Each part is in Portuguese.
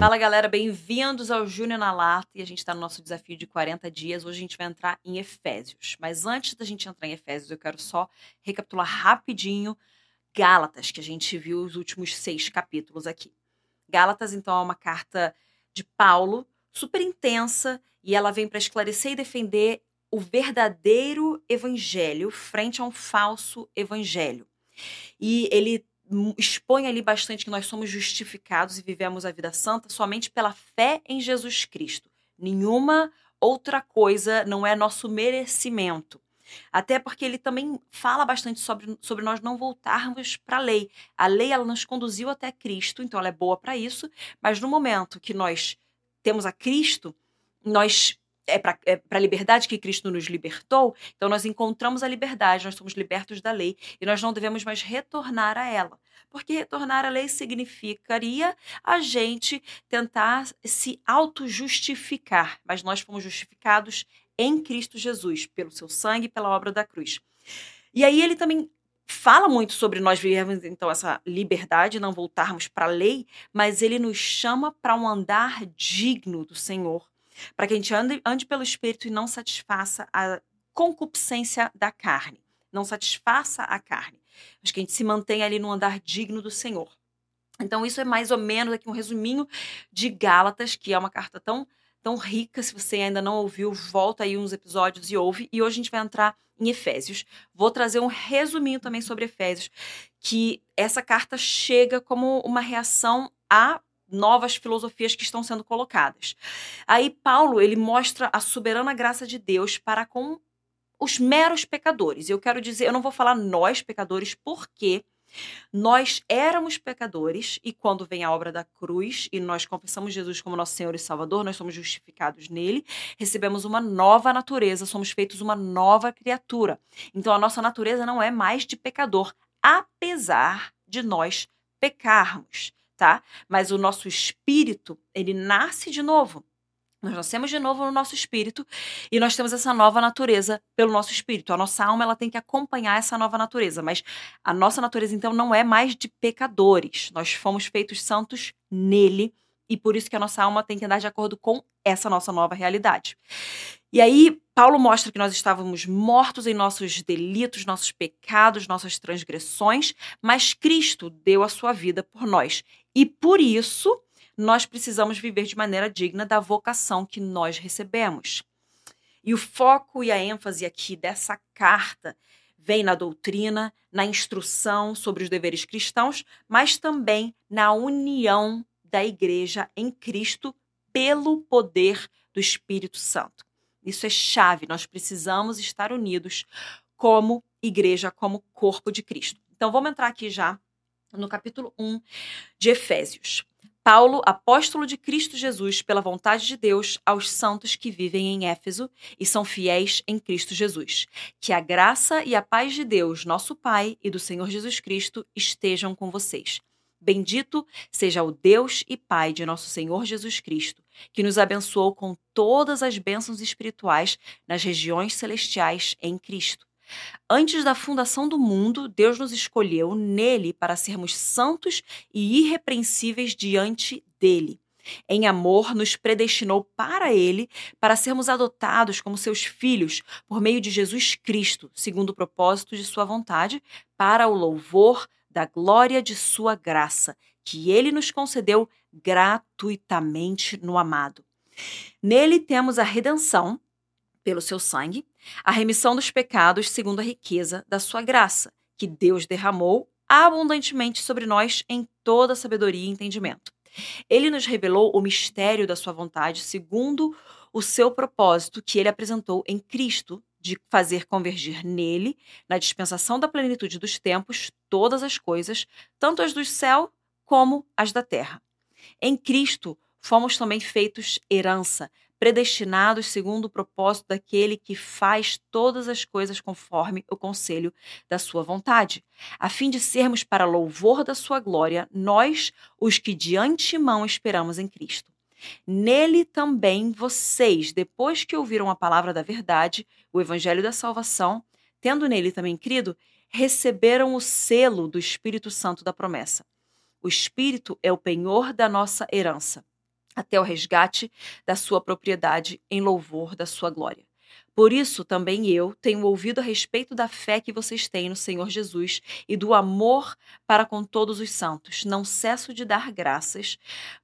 Fala galera, bem-vindos ao Júnior na Lata e a gente está no nosso desafio de 40 dias. Hoje a gente vai entrar em Efésios. Mas antes da gente entrar em Efésios, eu quero só recapitular rapidinho Gálatas, que a gente viu os últimos seis capítulos aqui. Gálatas, então, é uma carta de Paulo, super intensa, e ela vem para esclarecer e defender o verdadeiro evangelho frente a um falso evangelho. E ele expõe ali bastante que nós somos justificados e vivemos a vida santa somente pela fé em Jesus Cristo. Nenhuma outra coisa não é nosso merecimento. Até porque ele também fala bastante sobre, sobre nós não voltarmos para a lei. A lei ela nos conduziu até Cristo, então ela é boa para isso, mas no momento que nós temos a Cristo, nós é para é a liberdade que Cristo nos libertou, então nós encontramos a liberdade, nós somos libertos da lei e nós não devemos mais retornar a ela. Porque retornar à lei significaria a gente tentar se auto-justificar, mas nós fomos justificados em Cristo Jesus, pelo seu sangue e pela obra da cruz. E aí ele também fala muito sobre nós vivermos então essa liberdade, não voltarmos para a lei, mas ele nos chama para um andar digno do Senhor para que a gente ande, ande pelo Espírito e não satisfaça a concupiscência da carne, não satisfaça a carne. Mas que a gente se mantenha ali no andar digno do Senhor. Então, isso é mais ou menos aqui um resuminho de Gálatas, que é uma carta tão, tão rica. Se você ainda não ouviu, volta aí uns episódios e ouve. E hoje a gente vai entrar em Efésios. Vou trazer um resuminho também sobre Efésios, que essa carta chega como uma reação a novas filosofias que estão sendo colocadas. Aí Paulo, ele mostra a soberana graça de Deus para com os meros pecadores. Eu quero dizer, eu não vou falar nós pecadores porque nós éramos pecadores e quando vem a obra da cruz e nós confessamos Jesus como nosso Senhor e Salvador, nós somos justificados nele, recebemos uma nova natureza, somos feitos uma nova criatura. Então a nossa natureza não é mais de pecador, apesar de nós pecarmos tá? Mas o nosso espírito, ele nasce de novo. Nós nascemos de novo no nosso espírito e nós temos essa nova natureza pelo nosso espírito. A nossa alma ela tem que acompanhar essa nova natureza, mas a nossa natureza então não é mais de pecadores. Nós fomos feitos santos nele e por isso que a nossa alma tem que andar de acordo com essa nossa nova realidade. E aí, Paulo mostra que nós estávamos mortos em nossos delitos, nossos pecados, nossas transgressões, mas Cristo deu a sua vida por nós. E por isso, nós precisamos viver de maneira digna da vocação que nós recebemos. E o foco e a ênfase aqui dessa carta vem na doutrina, na instrução sobre os deveres cristãos, mas também na união da igreja em Cristo pelo poder do Espírito Santo. Isso é chave, nós precisamos estar unidos como igreja, como corpo de Cristo. Então vamos entrar aqui já no capítulo 1 de Efésios. Paulo, apóstolo de Cristo Jesus, pela vontade de Deus, aos santos que vivem em Éfeso e são fiéis em Cristo Jesus. Que a graça e a paz de Deus, nosso Pai, e do Senhor Jesus Cristo estejam com vocês. Bendito seja o Deus e Pai de nosso Senhor Jesus Cristo, que nos abençoou com todas as bênçãos espirituais nas regiões celestiais em Cristo. Antes da fundação do mundo, Deus nos escolheu nele para sermos santos e irrepreensíveis diante dele. Em amor, nos predestinou para ele, para sermos adotados como seus filhos por meio de Jesus Cristo, segundo o propósito de sua vontade, para o louvor da glória de sua graça, que ele nos concedeu gratuitamente no amado. Nele temos a redenção, pelo seu sangue, a remissão dos pecados segundo a riqueza da sua graça, que Deus derramou abundantemente sobre nós em toda sabedoria e entendimento. Ele nos revelou o mistério da sua vontade segundo o seu propósito que ele apresentou em Cristo de fazer convergir nele, na dispensação da plenitude dos tempos, todas as coisas, tanto as do céu como as da terra. Em Cristo fomos também feitos herança, predestinados segundo o propósito daquele que faz todas as coisas conforme o conselho da sua vontade, a fim de sermos para louvor da sua glória, nós, os que de antemão esperamos em Cristo. Nele também vocês, depois que ouviram a palavra da verdade, o evangelho da salvação, tendo nele também crido, receberam o selo do Espírito Santo da promessa. O Espírito é o penhor da nossa herança até o resgate da sua propriedade em louvor da sua glória. Por isso também eu tenho ouvido a respeito da fé que vocês têm no Senhor Jesus e do amor para com todos os santos. Não cesso de dar graças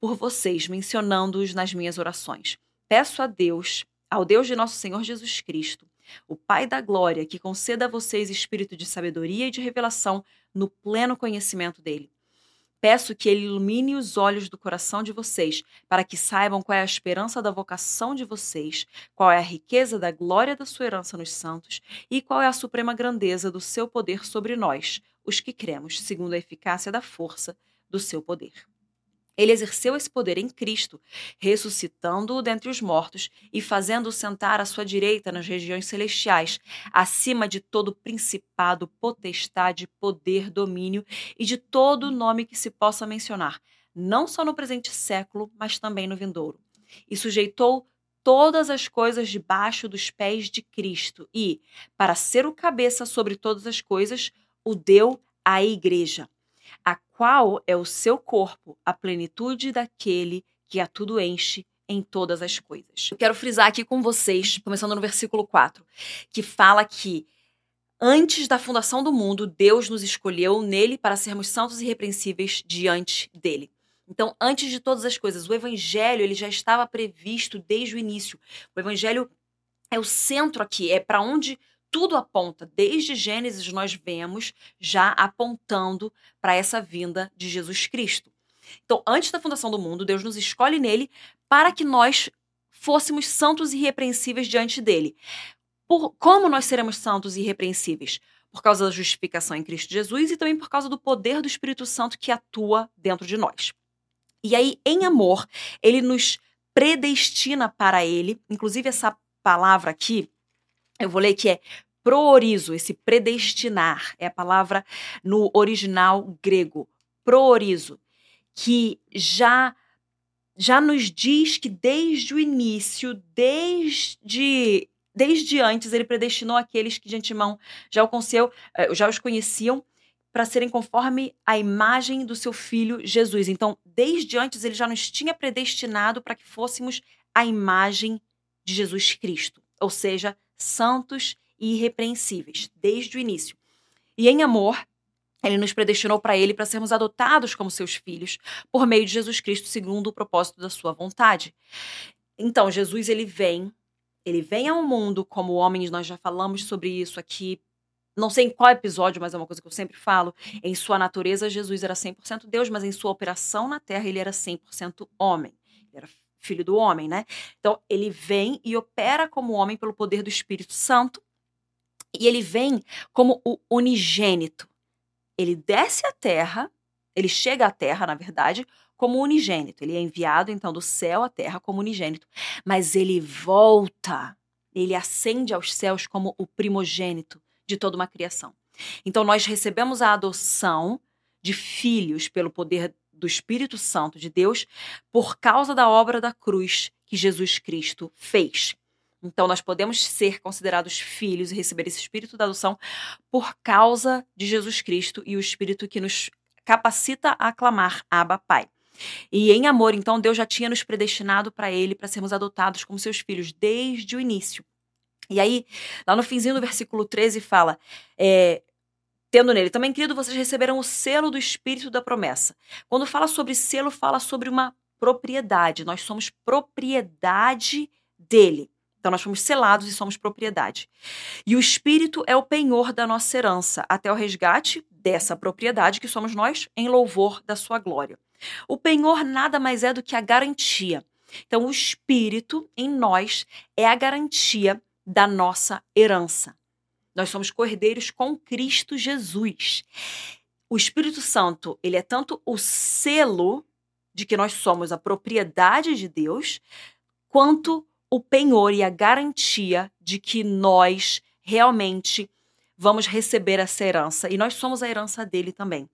por vocês, mencionando-os nas minhas orações. Peço a Deus, ao Deus de nosso Senhor Jesus Cristo, o Pai da glória, que conceda a vocês espírito de sabedoria e de revelação no pleno conhecimento dele Peço que ele ilumine os olhos do coração de vocês, para que saibam qual é a esperança da vocação de vocês, qual é a riqueza da glória da sua herança nos santos e qual é a suprema grandeza do seu poder sobre nós, os que cremos, segundo a eficácia da força do seu poder. Ele exerceu esse poder em Cristo, ressuscitando-o dentre os mortos e fazendo-o sentar à sua direita nas regiões celestiais, acima de todo principado, potestade, poder, domínio e de todo nome que se possa mencionar, não só no presente século, mas também no vindouro. E sujeitou todas as coisas debaixo dos pés de Cristo e, para ser o cabeça sobre todas as coisas, o deu à igreja a qual é o seu corpo, a plenitude daquele que a tudo enche em todas as coisas. Eu quero frisar aqui com vocês, começando no versículo 4, que fala que antes da fundação do mundo, Deus nos escolheu nele para sermos santos e irrepreensíveis diante dele. Então, antes de todas as coisas, o evangelho ele já estava previsto desde o início. O evangelho é o centro aqui, é para onde tudo aponta, desde Gênesis nós vemos já apontando para essa vinda de Jesus Cristo. Então, antes da fundação do mundo, Deus nos escolhe nele para que nós fôssemos santos e irrepreensíveis diante dele. Por, como nós seremos santos e irrepreensíveis? Por causa da justificação em Cristo Jesus e também por causa do poder do Espírito Santo que atua dentro de nós. E aí, em amor, ele nos predestina para ele, inclusive essa palavra aqui, eu vou ler que é proorizo, esse predestinar, é a palavra no original grego, proorizo, que já já nos diz que desde o início, desde desde antes ele predestinou aqueles que de antemão já o conheceu, eh, já os conheciam para serem conforme a imagem do seu filho Jesus. Então, desde antes ele já nos tinha predestinado para que fôssemos a imagem de Jesus Cristo, ou seja, santos e irrepreensíveis, desde o início. E em amor, ele nos predestinou para ele para sermos adotados como seus filhos por meio de Jesus Cristo, segundo o propósito da sua vontade. Então, Jesus ele vem, ele vem ao mundo como homem, nós já falamos sobre isso aqui. Não sei em qual episódio, mas é uma coisa que eu sempre falo. Em sua natureza, Jesus era 100% Deus, mas em sua operação na terra, ele era 100% homem. Ele era filho do homem, né? Então, ele vem e opera como homem pelo poder do Espírito Santo, e ele vem como o unigênito. Ele desce à terra, ele chega à terra, na verdade, como unigênito. Ele é enviado, então, do céu à terra como unigênito. Mas ele volta, ele ascende aos céus como o primogênito de toda uma criação. Então, nós recebemos a adoção de filhos pelo poder do Espírito Santo de Deus por causa da obra da cruz que Jesus Cristo fez. Então, nós podemos ser considerados filhos e receber esse espírito da adoção por causa de Jesus Cristo e o espírito que nos capacita a clamar Abba Pai. E em amor, então, Deus já tinha nos predestinado para Ele, para sermos adotados como seus filhos desde o início. E aí, lá no finzinho do versículo 13, fala: é, tendo nele. Também, querido, vocês receberam o selo do Espírito da promessa. Quando fala sobre selo, fala sobre uma propriedade. Nós somos propriedade dele. Então, nós fomos selados e somos propriedade. E o Espírito é o penhor da nossa herança, até o resgate dessa propriedade que somos nós, em louvor da sua glória. O penhor nada mais é do que a garantia. Então, o Espírito em nós é a garantia da nossa herança. Nós somos cordeiros com Cristo Jesus. O Espírito Santo, ele é tanto o selo de que nós somos a propriedade de Deus, quanto o penhor e a garantia de que nós realmente vamos receber essa herança. E nós somos a herança dele também.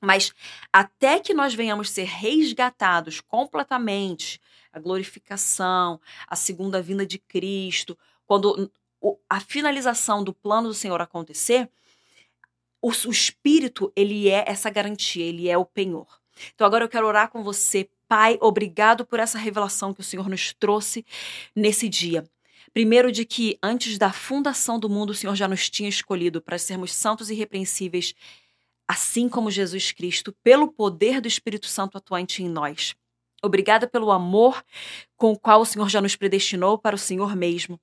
Mas até que nós venhamos ser resgatados completamente, a glorificação, a segunda vinda de Cristo, quando a finalização do plano do Senhor acontecer, o, o Espírito, ele é essa garantia, ele é o penhor. Então agora eu quero orar com você Pai, obrigado por essa revelação que o Senhor nos trouxe nesse dia. Primeiro, de que antes da fundação do mundo, o Senhor já nos tinha escolhido para sermos santos e irrepreensíveis, assim como Jesus Cristo, pelo poder do Espírito Santo atuante em nós. Obrigada pelo amor com o qual o Senhor já nos predestinou para o Senhor mesmo,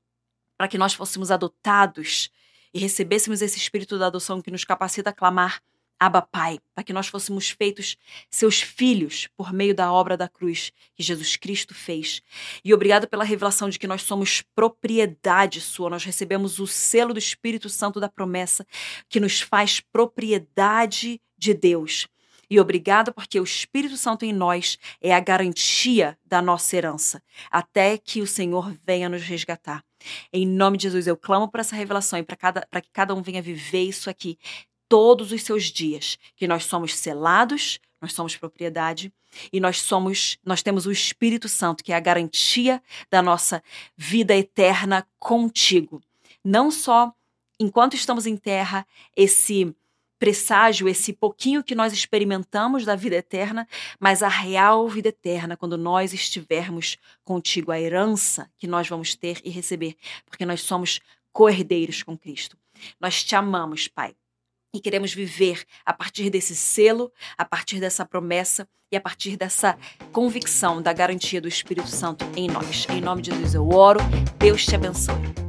para que nós fôssemos adotados e recebêssemos esse espírito da adoção que nos capacita a clamar Abba Pai, para que nós fôssemos feitos seus filhos por meio da obra da cruz que Jesus Cristo fez. E obrigado pela revelação de que nós somos propriedade sua, nós recebemos o selo do Espírito Santo da promessa que nos faz propriedade de Deus. E obrigado porque o Espírito Santo em nós é a garantia da nossa herança, até que o Senhor venha nos resgatar. Em nome de Jesus, eu clamo por essa revelação e para que cada um venha viver isso aqui todos os seus dias, que nós somos selados, nós somos propriedade e nós somos, nós temos o Espírito Santo, que é a garantia da nossa vida eterna contigo. Não só enquanto estamos em terra, esse presságio, esse pouquinho que nós experimentamos da vida eterna, mas a real vida eterna, quando nós estivermos contigo, a herança que nós vamos ter e receber, porque nós somos co-herdeiros com Cristo. Nós te amamos, Pai. E queremos viver a partir desse selo, a partir dessa promessa e a partir dessa convicção da garantia do Espírito Santo em nós. Em nome de Jesus eu oro. Deus te abençoe.